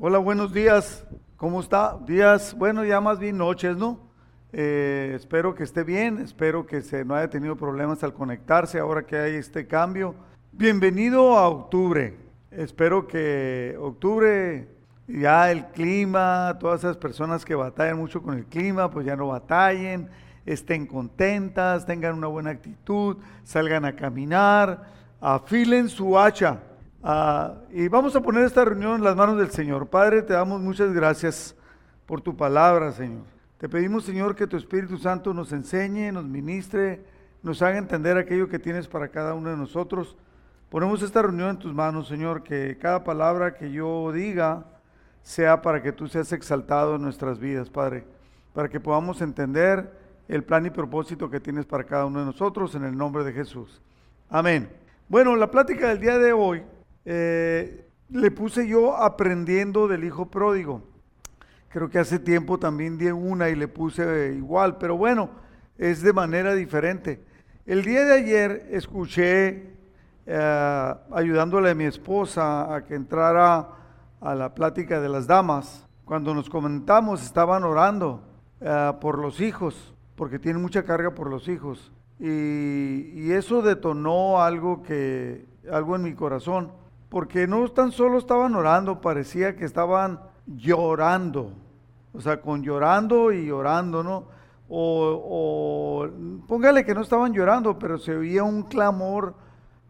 Hola, buenos días. ¿Cómo está? Días, bueno, ya más bien noches, ¿no? Eh, espero que esté bien, espero que se no haya tenido problemas al conectarse ahora que hay este cambio. Bienvenido a octubre. Espero que octubre ya el clima, todas esas personas que batallan mucho con el clima, pues ya no batallen, estén contentas, tengan una buena actitud, salgan a caminar, afilen su hacha. Ah, y vamos a poner esta reunión en las manos del Señor. Padre, te damos muchas gracias por tu palabra, Señor. Te pedimos, Señor, que tu Espíritu Santo nos enseñe, nos ministre, nos haga entender aquello que tienes para cada uno de nosotros. Ponemos esta reunión en tus manos, Señor, que cada palabra que yo diga sea para que tú seas exaltado en nuestras vidas, Padre, para que podamos entender el plan y propósito que tienes para cada uno de nosotros en el nombre de Jesús. Amén. Bueno, la plática del día de hoy eh, le puse yo aprendiendo del Hijo Pródigo. Creo que hace tiempo también di una y le puse igual, pero bueno, es de manera diferente. El día de ayer escuché, eh, ayudándole a mi esposa a que entrara a la plática de las damas, cuando nos comentamos, estaban orando eh, por los hijos, porque tienen mucha carga por los hijos. Y, y, eso detonó algo que, algo en mi corazón, porque no tan solo estaban orando, parecía que estaban llorando, o sea, con llorando y llorando, ¿no? O, póngale que no estaban llorando, pero se oía un clamor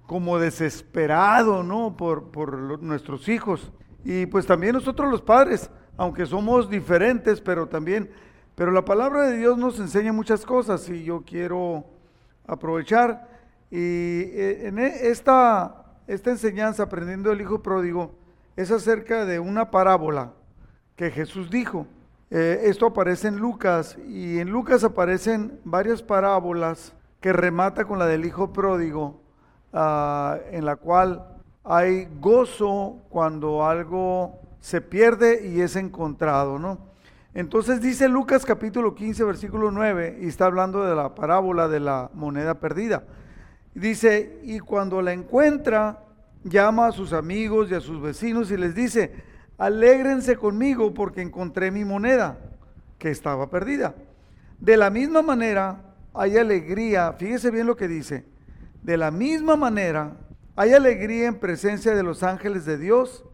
como desesperado, ¿no? Por, por nuestros hijos. Y pues también nosotros los padres, aunque somos diferentes, pero también, pero la palabra de Dios nos enseña muchas cosas y yo quiero aprovechar. Y eh, en e, esta, esta enseñanza, aprendiendo el Hijo Pródigo, es acerca de una parábola que Jesús dijo. Eh, esto aparece en Lucas y en Lucas aparecen varias parábolas que remata con la del Hijo Pródigo, ah, en la cual hay gozo cuando algo se pierde y es encontrado, ¿no? Entonces dice Lucas capítulo 15, versículo 9, y está hablando de la parábola de la moneda perdida. Dice, y cuando la encuentra, llama a sus amigos y a sus vecinos y les dice, alégrense conmigo porque encontré mi moneda que estaba perdida. De la misma manera, hay alegría, fíjese bien lo que dice, de la misma manera, hay alegría en presencia de los ángeles de Dios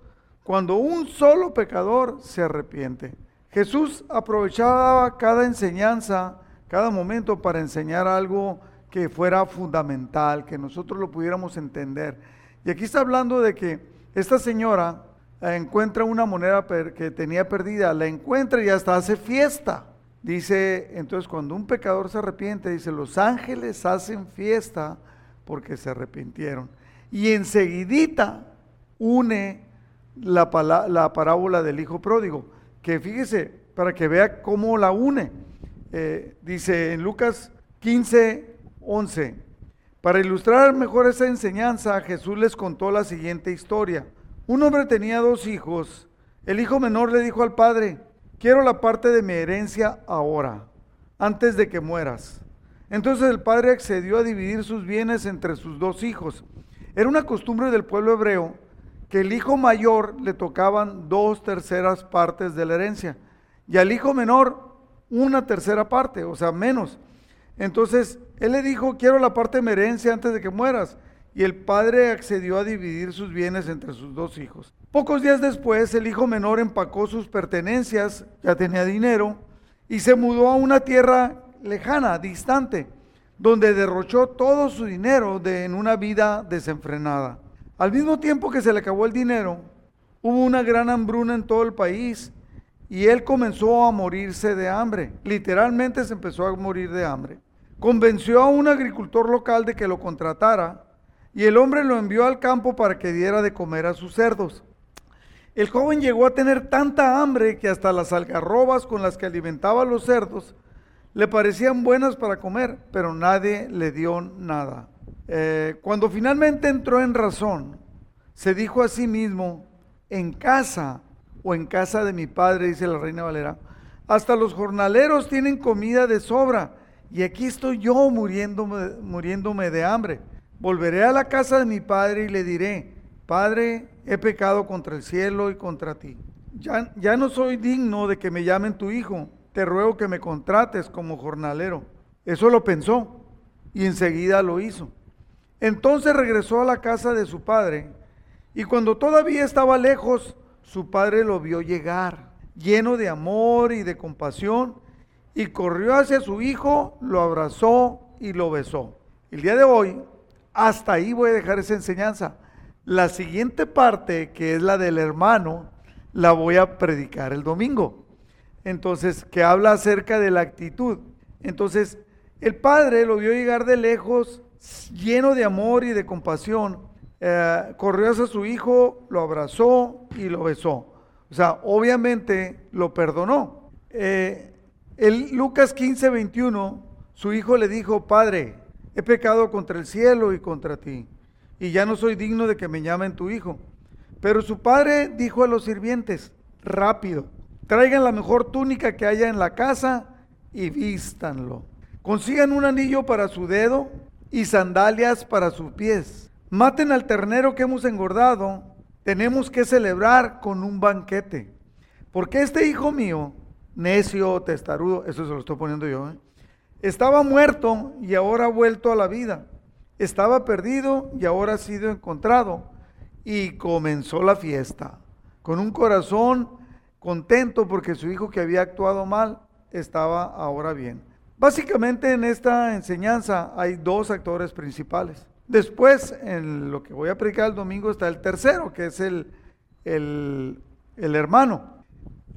cuando un solo pecador se arrepiente. Jesús aprovechaba cada enseñanza, cada momento para enseñar algo que fuera fundamental, que nosotros lo pudiéramos entender. Y aquí está hablando de que esta señora encuentra una moneda que tenía perdida, la encuentra y hasta hace fiesta. Dice, entonces cuando un pecador se arrepiente, dice, los ángeles hacen fiesta porque se arrepintieron. Y enseguidita une la, la parábola del hijo pródigo, que fíjese, para que vea cómo la une. Eh, dice en Lucas 15, 11, para ilustrar mejor esa enseñanza, Jesús les contó la siguiente historia. Un hombre tenía dos hijos. El hijo menor le dijo al padre, quiero la parte de mi herencia ahora, antes de que mueras. Entonces el padre accedió a dividir sus bienes entre sus dos hijos. Era una costumbre del pueblo hebreo que el hijo mayor le tocaban dos terceras partes de la herencia y al hijo menor una tercera parte, o sea, menos. Entonces él le dijo, quiero la parte de mi herencia antes de que mueras y el padre accedió a dividir sus bienes entre sus dos hijos. Pocos días después, el hijo menor empacó sus pertenencias, ya tenía dinero, y se mudó a una tierra lejana, distante, donde derrochó todo su dinero en una vida desenfrenada. Al mismo tiempo que se le acabó el dinero, hubo una gran hambruna en todo el país y él comenzó a morirse de hambre. Literalmente se empezó a morir de hambre. Convenció a un agricultor local de que lo contratara y el hombre lo envió al campo para que diera de comer a sus cerdos. El joven llegó a tener tanta hambre que hasta las algarrobas con las que alimentaba a los cerdos le parecían buenas para comer, pero nadie le dio nada. Eh, cuando finalmente entró en razón, se dijo a sí mismo, en casa o en casa de mi padre, dice la reina Valera, hasta los jornaleros tienen comida de sobra y aquí estoy yo muriéndome, muriéndome de hambre. Volveré a la casa de mi padre y le diré, Padre, he pecado contra el cielo y contra ti. ya, ya no soy digno de que me llamen tu hijo, te ruego que me contrates como jornalero. Eso lo pensó y enseguida lo hizo. Entonces regresó a la casa de su padre y cuando todavía estaba lejos, su padre lo vio llegar, lleno de amor y de compasión, y corrió hacia su hijo, lo abrazó y lo besó. El día de hoy, hasta ahí voy a dejar esa enseñanza. La siguiente parte, que es la del hermano, la voy a predicar el domingo. Entonces, que habla acerca de la actitud. Entonces, el padre lo vio llegar de lejos, lleno de amor y de compasión. Eh, corrió hacia su hijo, lo abrazó y lo besó. O sea, obviamente lo perdonó. Eh, el Lucas 15, 21, su hijo le dijo, Padre, he pecado contra el cielo y contra ti y ya no soy digno de que me llamen tu hijo. Pero su padre dijo a los sirvientes, rápido, traigan la mejor túnica que haya en la casa y vístanlo. Consigan un anillo para su dedo y sandalias para sus pies. Maten al ternero que hemos engordado. Tenemos que celebrar con un banquete. Porque este hijo mío, necio, testarudo, eso se lo estoy poniendo yo, ¿eh? estaba muerto y ahora ha vuelto a la vida estaba perdido y ahora ha sido encontrado. Y comenzó la fiesta, con un corazón contento porque su hijo que había actuado mal estaba ahora bien. Básicamente en esta enseñanza hay dos actores principales. Después, en lo que voy a predicar el domingo, está el tercero, que es el, el, el hermano.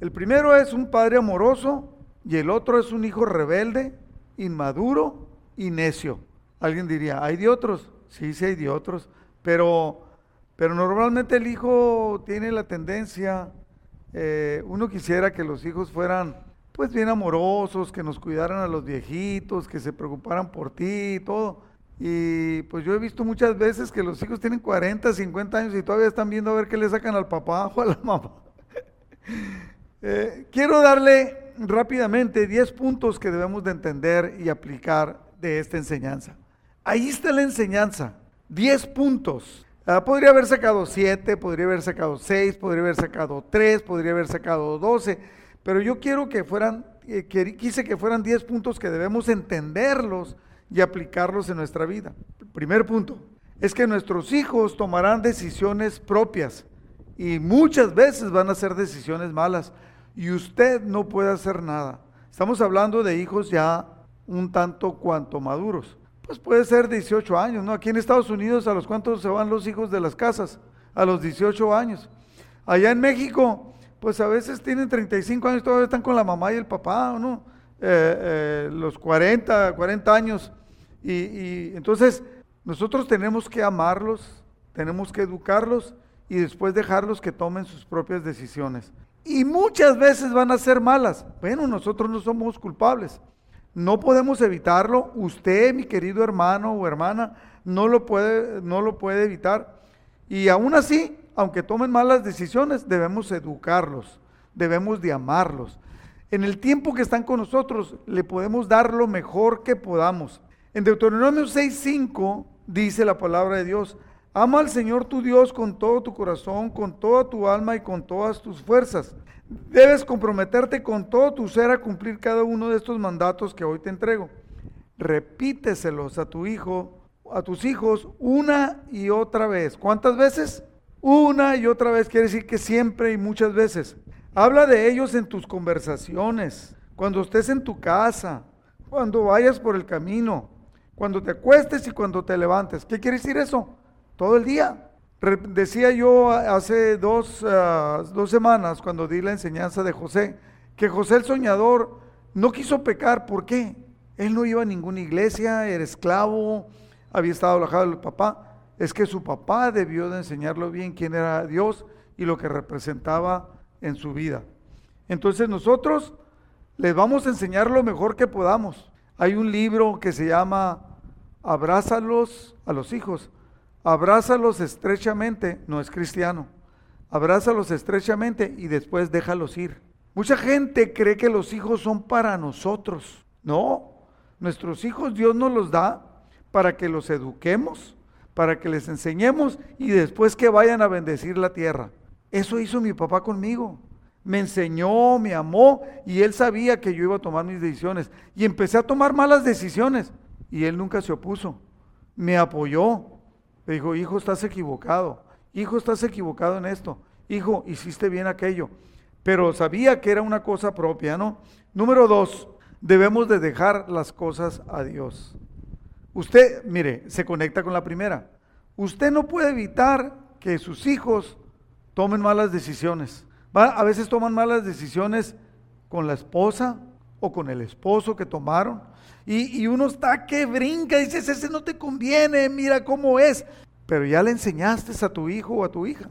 El primero es un padre amoroso y el otro es un hijo rebelde, inmaduro y necio. Alguien diría, ¿hay de otros? Sí, sí hay de otros, pero, pero normalmente el hijo tiene la tendencia, eh, uno quisiera que los hijos fueran pues bien amorosos, que nos cuidaran a los viejitos, que se preocuparan por ti y todo. Y pues yo he visto muchas veces que los hijos tienen 40, 50 años y todavía están viendo a ver qué le sacan al papá o a la mamá. Eh, quiero darle rápidamente 10 puntos que debemos de entender y aplicar de esta enseñanza. Ahí está la enseñanza. Diez puntos. Ah, podría haber sacado siete, podría haber sacado seis, podría haber sacado tres, podría haber sacado doce, pero yo quiero que fueran, eh, quise que fueran diez puntos que debemos entenderlos y aplicarlos en nuestra vida. Primer punto, es que nuestros hijos tomarán decisiones propias y muchas veces van a ser decisiones malas y usted no puede hacer nada. Estamos hablando de hijos ya un tanto cuanto maduros. Pues puede ser 18 años, ¿no? Aquí en Estados Unidos, ¿a los cuántos se van los hijos de las casas? A los 18 años. Allá en México, pues a veces tienen 35 años, todavía están con la mamá y el papá, ¿no? Eh, eh, los 40, 40 años. Y entonces nosotros tenemos que amarlos, tenemos que educarlos y después dejarlos que tomen sus propias decisiones. Y muchas veces van a ser malas. Bueno, nosotros no somos culpables. No podemos evitarlo. Usted, mi querido hermano o hermana, no lo puede, no lo puede evitar. Y aún así, aunque tomen malas decisiones, debemos educarlos, debemos de amarlos. En el tiempo que están con nosotros, le podemos dar lo mejor que podamos. En Deuteronomio 6:5 dice la palabra de Dios, ama al Señor tu Dios con todo tu corazón, con toda tu alma y con todas tus fuerzas. Debes comprometerte con todo tu ser a cumplir cada uno de estos mandatos que hoy te entrego. Repíteselos a tu hijo, a tus hijos una y otra vez. ¿Cuántas veces? Una y otra vez quiere decir que siempre y muchas veces. Habla de ellos en tus conversaciones, cuando estés en tu casa, cuando vayas por el camino, cuando te acuestes y cuando te levantes. ¿Qué quiere decir eso? Todo el día. Decía yo hace dos, ah, dos, semanas cuando di la enseñanza de José, que José el soñador no quiso pecar. ¿Por qué? Él no iba a ninguna iglesia, era esclavo, había estado alojado del papá. Es que su papá debió de enseñarlo bien quién era Dios y lo que representaba en su vida. Entonces nosotros les vamos a enseñar lo mejor que podamos. Hay un libro que se llama Abrázalos a los hijos abrázalos estrechamente, no es cristiano, abrázalos estrechamente y después déjalos ir. Mucha gente cree que los hijos son para nosotros. No, nuestros hijos Dios nos los da para que los eduquemos, para que les enseñemos y después que vayan a bendecir la tierra. Eso hizo mi papá conmigo. me enseñó, me amó y él sabía que yo iba a tomar mis decisiones. Y empecé a tomar malas decisiones y él nunca se opuso, me apoyó. Me dijo, hijo, estás equivocado, hijo, estás equivocado en esto, hijo, hiciste bien aquello. Pero sabía que era una cosa propia, ¿no? Número dos, debemos de dejar las cosas a Dios. Usted, mire, se conecta con la primera. Usted no puede evitar que sus hijos tomen malas decisiones. A veces toman malas decisiones con la esposa o con el esposo que tomaron. Y, uno está que brinca y dices, ese no te conviene, mira cómo es. Pero ya le enseñaste a tu hijo o a tu hija.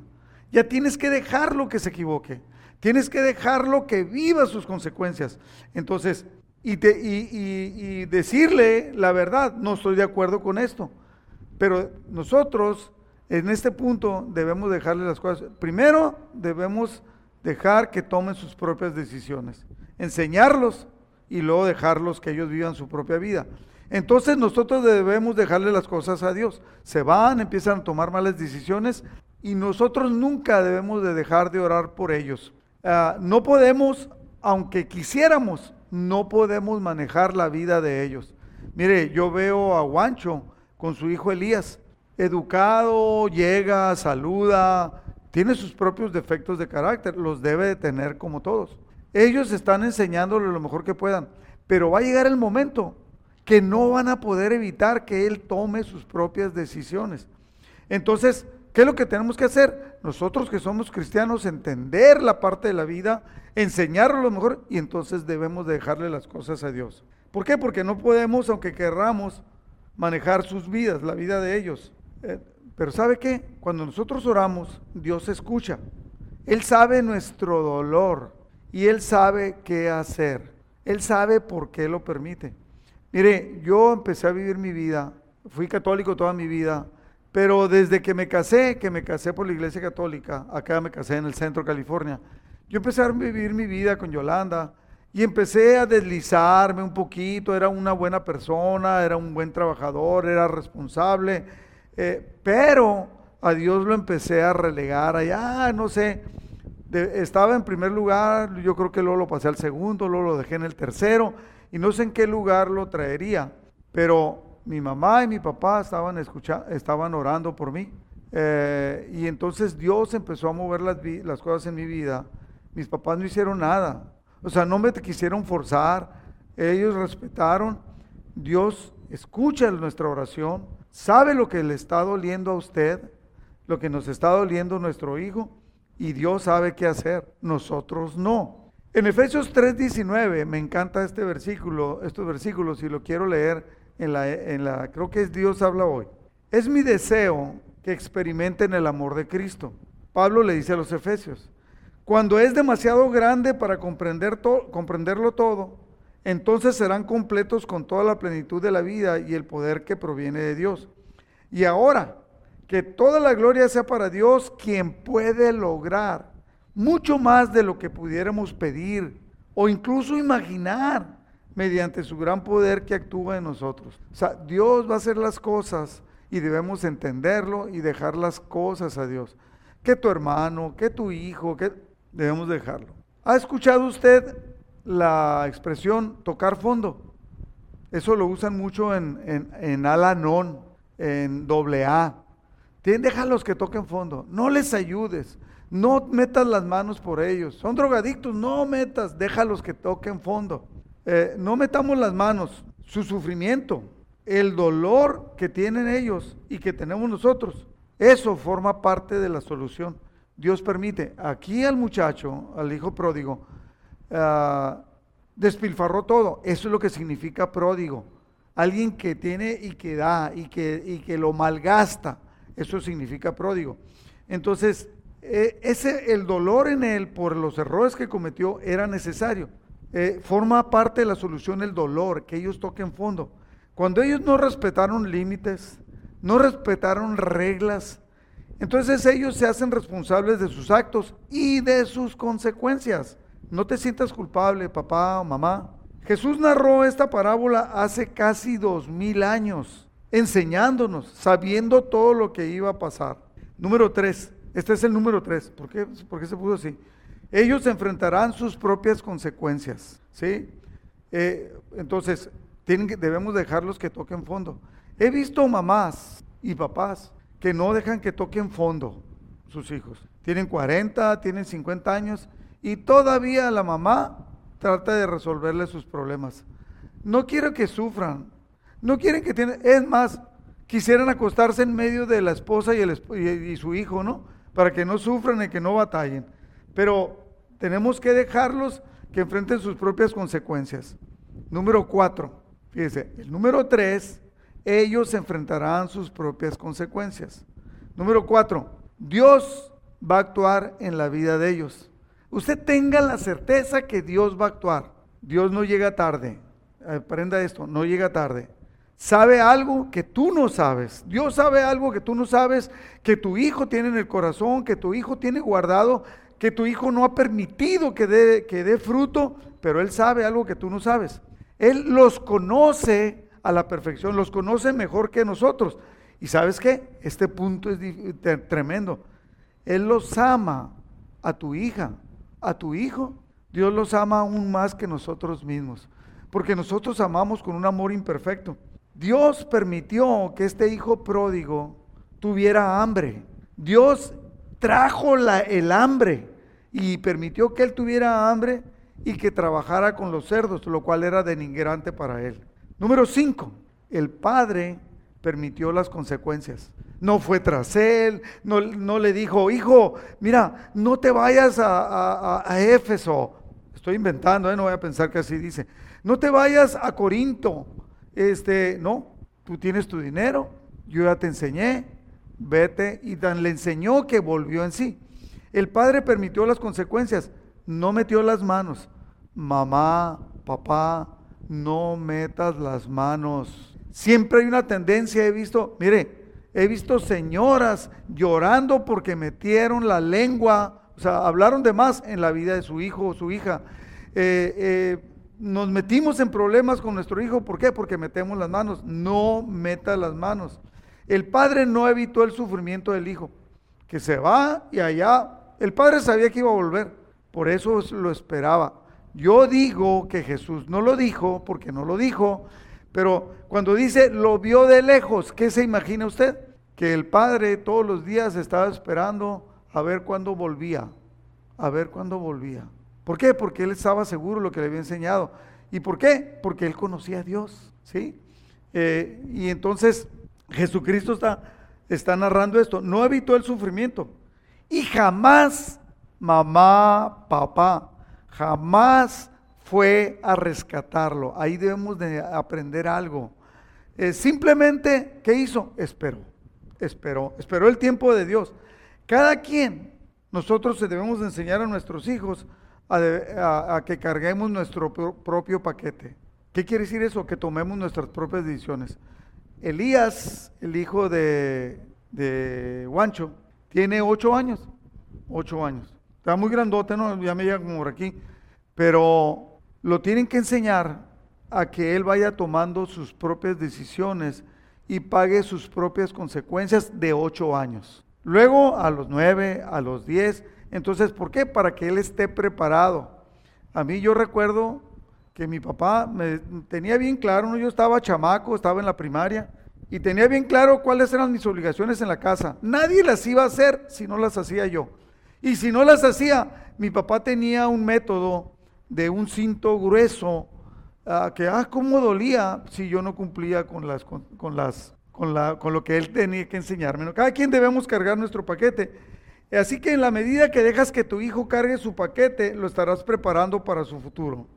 Ya tienes que dejarlo que se equivoque. Tienes que dejarlo que viva sus consecuencias. Entonces, y, y, decirle la verdad, no estoy de acuerdo con esto. Pero nosotros en este punto debemos dejarle las cosas. Primero debemos dejar que tomen sus propias decisiones, enseñarlos y luego dejarlos que ellos vivan su propia vida. Entonces nosotros debemos dejarle las cosas a Dios. Se van, empiezan a tomar malas decisiones y nosotros nunca debemos de dejar de orar por ellos. Ah, no podemos, aunque quisiéramos, no podemos manejar la vida de ellos. Mire, yo veo a Guancho con su hijo Elías, educado, llega, saluda, tiene sus propios defectos de carácter, los debe de tener como todos. Ellos están enseñándole lo mejor que puedan, pero va a llegar el momento que no van a poder evitar que él tome sus propias decisiones. Entonces, ¿qué es lo que tenemos que hacer? Nosotros que somos cristianos, entender la parte de la vida, enseñarlo lo mejor y entonces debemos dejarle las cosas a Dios. ¿Por qué? Porque no podemos, aunque querramos, manejar sus vidas, la vida de ellos. Eh, pero ¿sabe qué? Cuando nosotros oramos, Dios escucha. Él sabe nuestro dolor y Él sabe qué hacer. Él sabe por qué lo permite. Mire, yo empecé a vivir mi vida, fui católico toda mi vida, pero desde que me casé, que me casé por la iglesia católica, acá me casé en el centro de California, yo empecé a vivir mi vida con Yolanda y empecé a deslizarme un poquito, era una buena persona, era un buen trabajador, era responsable, eh, pero a Dios lo empecé a relegar allá, no sé, estaba en primer lugar, yo creo que luego lo pasé al segundo, luego lo dejé en el tercero, y no sé en qué lugar lo traería, pero mi mamá y mi papá estaban, escuchando, estaban orando por mí, eh, y entonces Dios empezó a mover las, las cosas en mi vida. Mis papás no hicieron nada, o sea, no me quisieron forzar, ellos respetaron, Dios escucha nuestra oración, sabe lo que le está doliendo a usted, lo que nos está doliendo nuestro hijo, y Dios sabe qué hacer, nosotros no. En Efesios 3:19 me encanta este versículo, estos versículos, y lo quiero leer en la, en la, creo que es Dios habla hoy. Es mi deseo que experimenten el amor de Cristo. Pablo le dice a los Efesios, cuando es demasiado grande para comprender comprenderlo todo, entonces serán completos con toda la plenitud de la vida y el poder que proviene de Dios. Y ahora, que toda la gloria sea para Dios, quien puede lograr mucho más de lo que pudiéramos pedir o incluso imaginar mediante su gran poder que actúa en nosotros. O sea, Dios va a hacer las cosas y debemos entenderlo y dejar las cosas a Dios. Que tu hermano, que tu hijo, que debemos dejarlo. ¿Ha escuchado usted la expresión tocar fondo. Eso lo usan mucho en, en, en Alanon, en doble A. Déjalos que toquen fondo. No les ayudes. No metas las manos por ellos. Son drogadictos. No metas. Déjalos que toquen fondo. Eh, no metamos las manos. Su sufrimiento, el dolor que tienen ellos y que tenemos nosotros, eso forma parte de la solución. Dios permite. Aquí al muchacho, al hijo pródigo, Ah, despilfarró todo. Eso es lo que significa pródigo. Alguien que tiene y que da y que, y que lo malgasta. Eso significa pródigo. Entonces, e, ese, el dolor en él por los errores que cometió era necesario. Eh, forma parte de la solución el dolor, que ellos toquen fondo. Cuando ellos no respetaron límites, no respetaron reglas, entonces ellos se hacen responsables de sus actos y de sus consecuencias. No te sientas culpable, papá o mamá. Jesús narró esta parábola hace casi dos mil años, enseñándonos, sabiendo todo lo que iba a pasar. Número tres, este es el número tres. ¿Por qué, ¿Por qué se puso así? Ellos enfrentarán sus propias consecuencias, ¿sí? Eh, entonces, debemos dejarlos que toquen fondo. He visto mamás y papás que no dejan que toquen fondo sus hijos. Tienen 40, tienen 50 años y todavía la mamá trata de resolverle sus problemas. No quiero que sufran, no quieren que tienen, es más, quisieran acostarse en medio de la esposa y, el, y su hijo, ¿no? Para que no sufran y que no batallen. Pero tenemos que dejarlos que enfrenten sus propias consecuencias. Número cuatro, fíjese, el número tres, ellos enfrentarán sus propias consecuencias. Número cuatro, Dios va a actuar en la vida de ellos. Usted tenga la certeza que Dios va a actuar. Dios no llega tarde. Aprenda esto, no llega tarde. Sabe algo que tú no sabes. Dios sabe algo que tú no sabes, que tu hijo tiene en el corazón, que tu hijo tiene guardado, que tu hijo no ha permitido que dé, fruto, pero Él sabe algo que tú no sabes. Él los conoce a la perfección, los conoce mejor que nosotros. Y sabes qué? Este punto es tremendo. Él los ama a tu hija, a tu hijo. Dios los ama aún más que nosotros mismos, porque nosotros amamos con un amor imperfecto. Dios permitió que este hijo pródigo tuviera hambre. Dios trajo el hambre y permitió que él tuviera hambre y que trabajara con los cerdos, lo cual era denigrante para él. Número 5. El padre permitió las consecuencias. No fue tras él, no, no le dijo, hijo, mira, no te vayas a, a, Éfeso. Estoy inventando, ¿eh? no voy a pensar que así dice. No te vayas a Corinto. Este, no, tú tienes tu dinero, yo ya te enseñé, vete. Y Dan le enseñó que volvió en sí. El padre permitió las consecuencias, no metió las manos. Mamá, papá, no metas las manos. Siempre hay una tendencia, he visto, mire, he visto señoras llorando porque metieron la lengua, o sea, hablaron de más en la vida de su hijo o su hija. Eh, eh, nos metimos en problemas con nuestro hijo, ¿por qué? Porque metemos las manos. No meta las manos. El padre no evitó el sufrimiento del hijo, que se va y allá. El padre sabía que iba a volver, por eso lo esperaba. Yo digo que Jesús no lo dijo, porque no lo dijo, pero cuando dice lo vio de lejos, ¿qué se imagina usted? Que el padre todos los días estaba esperando a ver cuándo volvía, a ver cuándo volvía. ¿Por qué? Porque él estaba seguro de lo que le había enseñado. ¿Y por qué? Porque él conocía a Dios, ¿sí? Eh, y entonces Jesucristo está, está narrando esto. No evitó el sufrimiento. Y jamás, mamá, papá, jamás fue a rescatarlo. Ahí debemos de aprender algo. Eh, simplemente, ¿qué hizo? Esperó, esperó, esperó el tiempo de Dios. Cada quien, nosotros debemos enseñar a nuestros hijos a, que carguemos nuestro propio paquete. ¿Qué quiere decir eso? Que tomemos nuestras propias decisiones. Elías, el hijo de, de Guancho, tiene ocho años. Ocho años. Está muy grandote, ¿no? Ya me llega como por aquí. Pero lo tienen que enseñar a que él vaya tomando sus propias decisiones y pague sus propias consecuencias de ocho años. Luego a los nueve, a los diez. Entonces, ¿por qué? Para que él esté preparado. A mí yo recuerdo que mi papá me tenía bien claro, yo estaba chamaco, estaba en la primaria, y tenía bien claro cuáles eran mis obligaciones en la casa. Nadie las iba a hacer si no las hacía yo. Y si no las hacía, mi papá tenía un método de un cinto grueso ah, que, ah, cómo dolía si yo no cumplía con las, con, las, con, la, con lo que él tenía que enseñarme. Cada quien debemos cargar nuestro paquete. Así que en la medida que dejas que tu hijo cargue su paquete, lo estarás preparando para su futuro.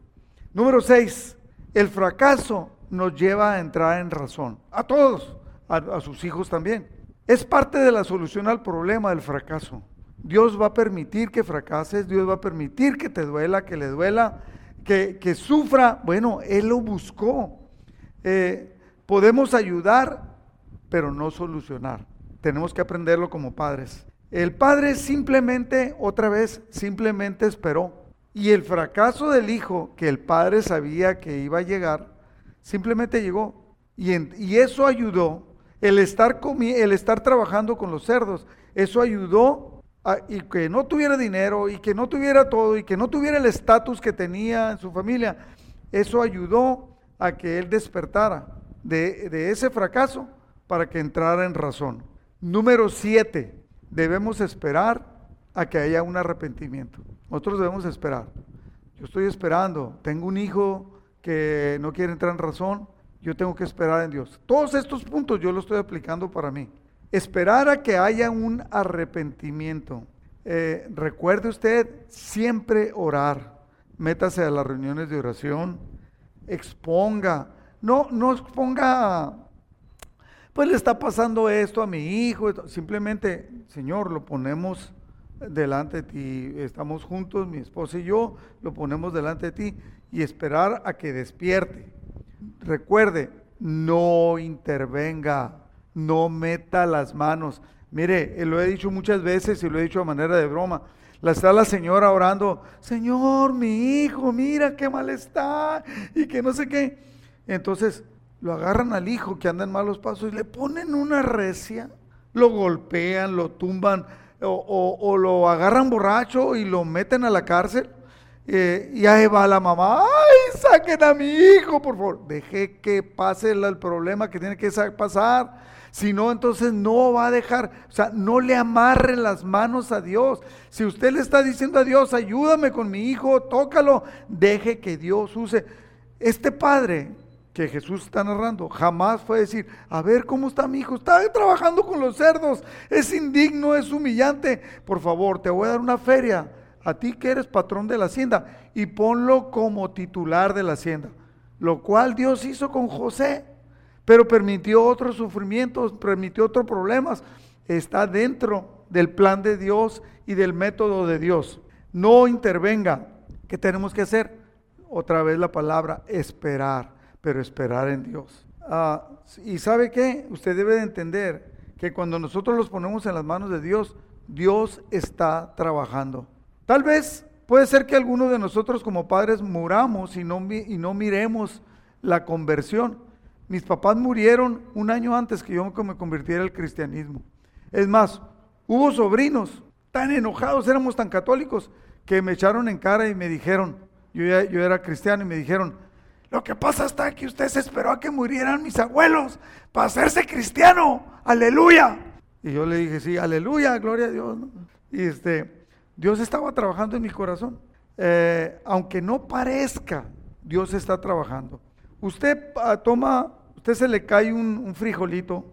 Número 6. El fracaso nos lleva a entrar en razón. A todos, a, sus hijos también. Es parte de la solución al problema del fracaso. Dios va a permitir que fracases, Dios va a permitir que te duela, que le duela, que, que sufra. Bueno, Él lo buscó. Eh, podemos ayudar, pero no solucionar. Tenemos que aprenderlo como padres. El padre simplemente, otra vez, simplemente esperó. Y el fracaso del hijo, que el padre sabía que iba a llegar, simplemente llegó. Y, y eso ayudó, el estar, el estar trabajando con los cerdos, eso ayudó y que no tuviera dinero y que no tuviera todo y que no tuviera el estatus que tenía en su familia, eso ayudó a que él despertara de, de ese fracaso para que entrara en razón. Número siete, debemos esperar a que haya un arrepentimiento. Nosotros debemos esperar. Yo estoy esperando, tengo un hijo que no quiere entrar en razón, yo tengo que esperar en Dios. Todos estos puntos yo los estoy aplicando para mí. Esperar a que haya un arrepentimiento. Eh, recuerde usted siempre orar. Métase a las reuniones de oración. Exponga. No, no exponga, pues le está pasando esto a mi hijo. Simplemente, Señor, lo ponemos delante de ti. Estamos juntos, mi esposa y yo, lo ponemos delante de ti y esperar a que despierte. Recuerde, no intervenga no meta las manos. Mire, eh, lo he dicho muchas veces y lo he dicho a manera de broma. La está la señora orando, Señor, mi hijo, mira qué mal está y que no sé qué. Entonces lo agarran al hijo que anda en malos pasos y le ponen una recia, lo golpean, lo tumban o, lo agarran borracho y lo meten a la cárcel. Eh, y ahí va la mamá, ay, saquen a mi hijo, por favor. Deje que pase el problema que tiene que pasar. Si no, entonces no va a dejar, o sea, no le amarre las manos a Dios. Si usted le está diciendo a Dios, ayúdame con mi hijo, tócalo, deje que Dios use. Este padre que Jesús está narrando jamás fue decir, a ver cómo está mi hijo, está trabajando con los cerdos, es indigno, es humillante. Por favor, te voy a dar una feria a ti que eres patrón de la hacienda y ponlo como titular de la hacienda. Lo cual Dios hizo con José pero permitió otros sufrimientos, permitió otros problemas. Está dentro del plan de Dios y del método de Dios. No intervenga. ¿Qué tenemos que hacer? Otra vez la palabra esperar, pero esperar en Dios. Ah, y sabe qué? Usted debe de entender que cuando nosotros los ponemos en las manos de Dios, Dios está trabajando. Tal vez puede ser que algunos de nosotros como padres muramos y no, y no miremos la conversión, mis papás murieron un año antes que yo me convirtiera al cristianismo. Es más, hubo sobrinos tan enojados, éramos tan católicos, que me echaron en cara y me dijeron, yo, yo era cristiano y me dijeron, lo que pasa está que usted se esperó a que murieran mis abuelos para hacerse cristiano. Aleluya. Y yo le dije, sí, aleluya, gloria a Dios. Y este, Dios estaba trabajando en mi corazón. Eh, aunque no parezca, Dios está trabajando. Usted ah, toma usted se le cae un, frijolito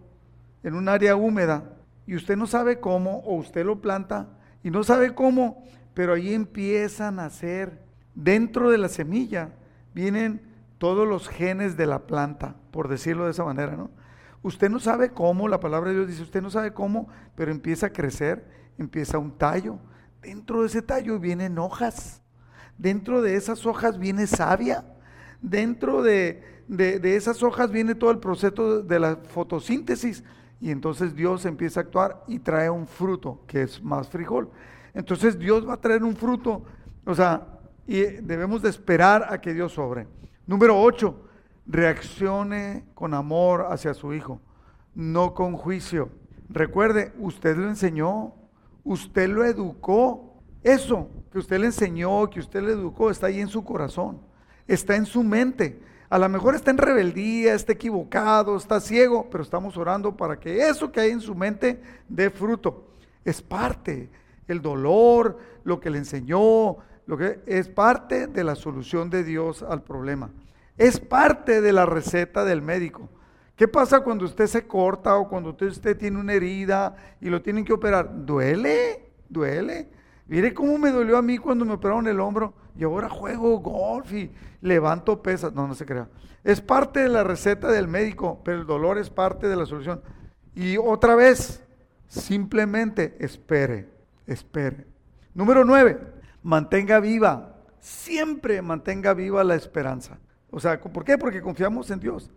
en un área húmeda y usted no sabe cómo, o usted lo planta y no sabe cómo, pero ahí empiezan a nacer, dentro de la semilla, vienen todos los genes de la planta, por decirlo de esa manera, ¿no? Usted no sabe cómo, la palabra de Dios dice, usted no sabe cómo, pero empieza a crecer, empieza un tallo. Dentro de ese tallo vienen hojas, dentro de esas hojas viene savia, dentro de, de, esas hojas viene todo el proceso de la fotosíntesis y entonces Dios empieza a actuar y trae un fruto que es más frijol. Entonces Dios va a traer un fruto, o sea, y debemos de esperar a que Dios sobre. Número 8, reaccione con amor hacia su hijo, no con juicio. Recuerde, usted lo enseñó, usted lo educó. Eso que usted le enseñó, que usted le educó, está ahí en su corazón, está en su mente. A lo mejor está en rebeldía, está equivocado, está ciego, pero estamos orando para que eso que hay en su mente dé fruto. Es parte, el dolor, lo que le enseñó, lo que es parte de la solución de Dios al problema. Es parte de la receta del médico. ¿Qué pasa cuando usted se corta o cuando usted, tiene una herida y lo tienen que operar? ¿Duele? ¿Duele? Mire cómo me dolió a mí cuando me operaron el hombro y ahora juego golf y levanto pesas. No, no se crea. Es parte de la receta del médico, pero el dolor es parte de la solución. Y otra vez, simplemente espere, espere. Número nueve, mantenga viva, siempre mantenga viva la esperanza. O sea, ¿por qué? Porque confiamos en Dios.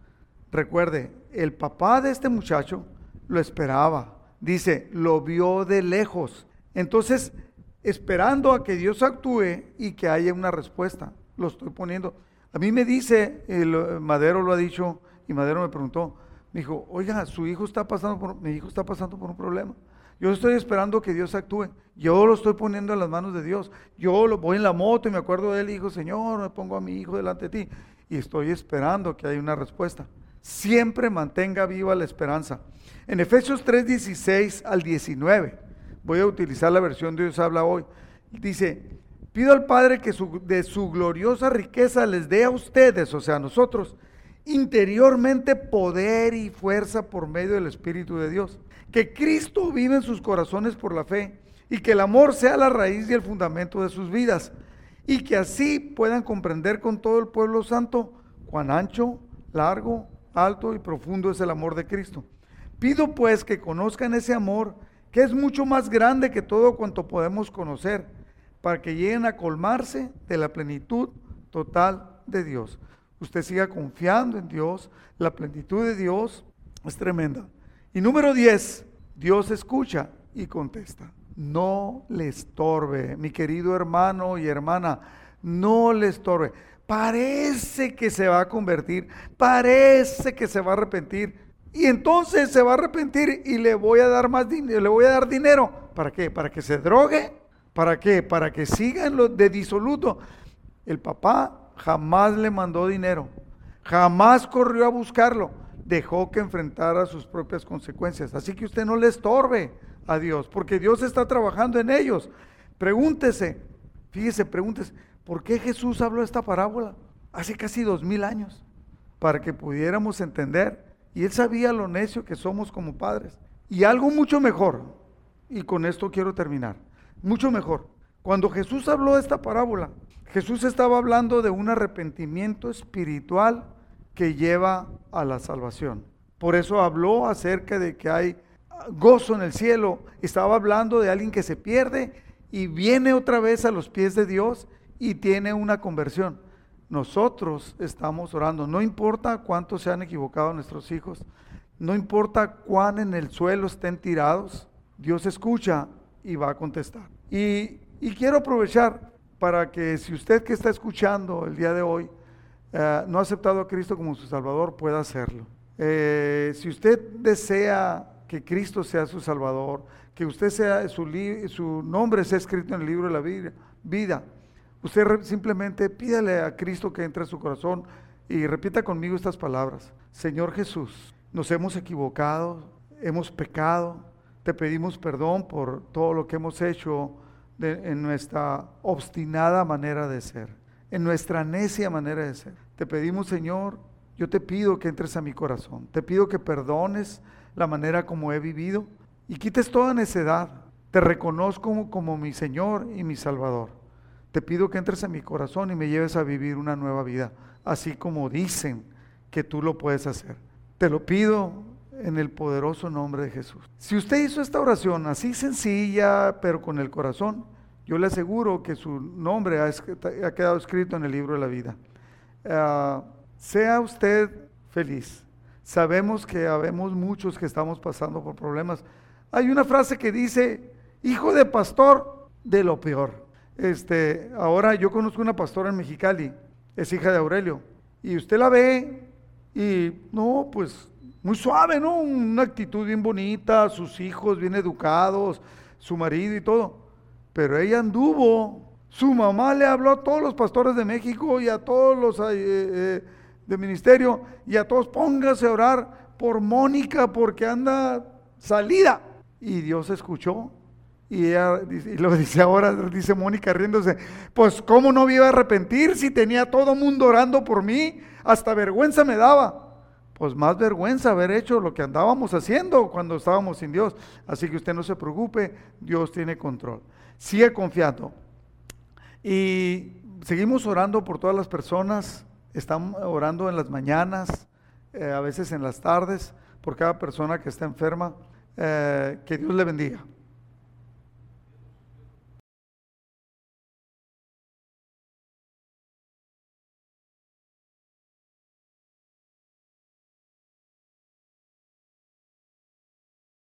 Recuerde, el papá de este muchacho lo esperaba. Dice, lo vio de lejos. Entonces, esperando a que Dios actúe y que haya una respuesta. Lo estoy poniendo. A mí me dice, el, Madero lo ha dicho, y Madero me preguntó, me dijo, oiga, su hijo está pasando por, mi hijo está pasando por un problema. Yo estoy esperando que Dios actúe. Yo lo estoy poniendo en las manos de Dios. Yo lo voy en la moto y me acuerdo de él y digo, Señor, me pongo a mi hijo delante de ti. Y estoy esperando que haya una respuesta. Siempre mantenga viva la esperanza. En Efesios 3, 16 al 19, voy a utilizar la versión de Dios habla hoy. Dice, pido al Padre que de su gloriosa riqueza les dé a ustedes, o sea, a nosotros, interiormente poder y fuerza por medio del Espíritu de Dios. Que Cristo vive en sus corazones por la fe y que el amor sea la raíz y el fundamento de sus vidas. Y que así puedan comprender con todo el pueblo santo cuán ancho, largo, alto y profundo es el amor de Cristo. Pido pues que conozcan ese amor que es mucho más grande que todo cuanto podemos conocer, para que lleguen a colmarse de la plenitud total de Dios. Usted siga confiando en Dios, la plenitud de Dios es tremenda. Y número 10, Dios escucha y contesta. No le estorbe, mi querido hermano y hermana, no le estorbe parece que se va a convertir, parece que se va a arrepentir. Y entonces se va a arrepentir y le voy a dar más dinero, le voy a dar dinero. ¿Para qué? ¿Para que se drogue? ¿Para qué? Para que sigan los de disoluto. El papá jamás le mandó dinero, jamás corrió a buscarlo, dejó que enfrentara sus propias consecuencias. Así que usted no le estorbe a Dios, porque Dios está trabajando en ellos. Pregúntese, fíjese, pregúntese, ¿Por qué Jesús habló esta parábola? Hace casi dos mil años, para que pudiéramos entender. Y él sabía lo necio que somos como padres. Y algo mucho mejor, y con esto quiero terminar, mucho mejor. Cuando Jesús habló esta parábola, Jesús estaba hablando de un arrepentimiento espiritual que lleva a la salvación. Por eso habló acerca de que hay gozo en el cielo. Estaba hablando de alguien que se pierde y viene otra vez a los pies de Dios y tiene una conversión. Nosotros estamos orando, no importa cuánto se han equivocado nuestros hijos, no importa cuán en el suelo estén tirados, Dios escucha y va a contestar. Y, quiero aprovechar para que si usted que está escuchando el día de hoy eh, no ha aceptado a Cristo como su Salvador, pueda hacerlo. Eh, si usted desea que Cristo sea su Salvador, que usted sea su, su nombre sea escrito en el libro de la vida, vida Usted simplemente pídale a Cristo que entre a su corazón y repita conmigo estas palabras. Señor Jesús, nos hemos equivocado, hemos pecado, te pedimos perdón por todo lo que hemos hecho en nuestra obstinada manera de ser, en nuestra necia manera de ser. Te pedimos, Señor, yo te pido que entres a mi corazón, te pido que perdones la manera como he vivido y quites toda necedad. Te reconozco como mi Señor y mi Salvador. Te pido que entres en mi corazón y me lleves a vivir una nueva vida, así como dicen que tú lo puedes hacer. Te lo pido en el poderoso nombre de Jesús. Si usted hizo esta oración así sencilla, pero con el corazón, yo le aseguro que su nombre ha, quedado escrito en el libro de la vida. Ah, sea usted feliz. Sabemos que habemos muchos que estamos pasando por problemas. Hay una frase que dice, hijo de pastor, de lo peor. Este, ahora yo conozco una pastora en Mexicali, es hija de Aurelio, y usted la ve y no, pues muy suave, ¿no? Una actitud bien bonita, sus hijos bien educados, su marido y todo. Pero ella anduvo, su mamá le habló a todos los pastores de México y a todos los eh, eh, de ministerio y a todos póngase a orar por Mónica porque anda salida. Y Dios escuchó y ella lo dice ahora, dice Mónica riéndose, pues cómo no me iba a arrepentir si tenía todo mundo orando por mí, hasta vergüenza me daba. Pues más vergüenza haber hecho lo que andábamos haciendo cuando estábamos sin Dios. Así que usted no se preocupe, Dios tiene control. Sigue confiando. Y seguimos orando por todas las personas, estamos orando en las mañanas, eh, a veces en las tardes, por cada persona que está enferma. Eh, que Dios le bendiga.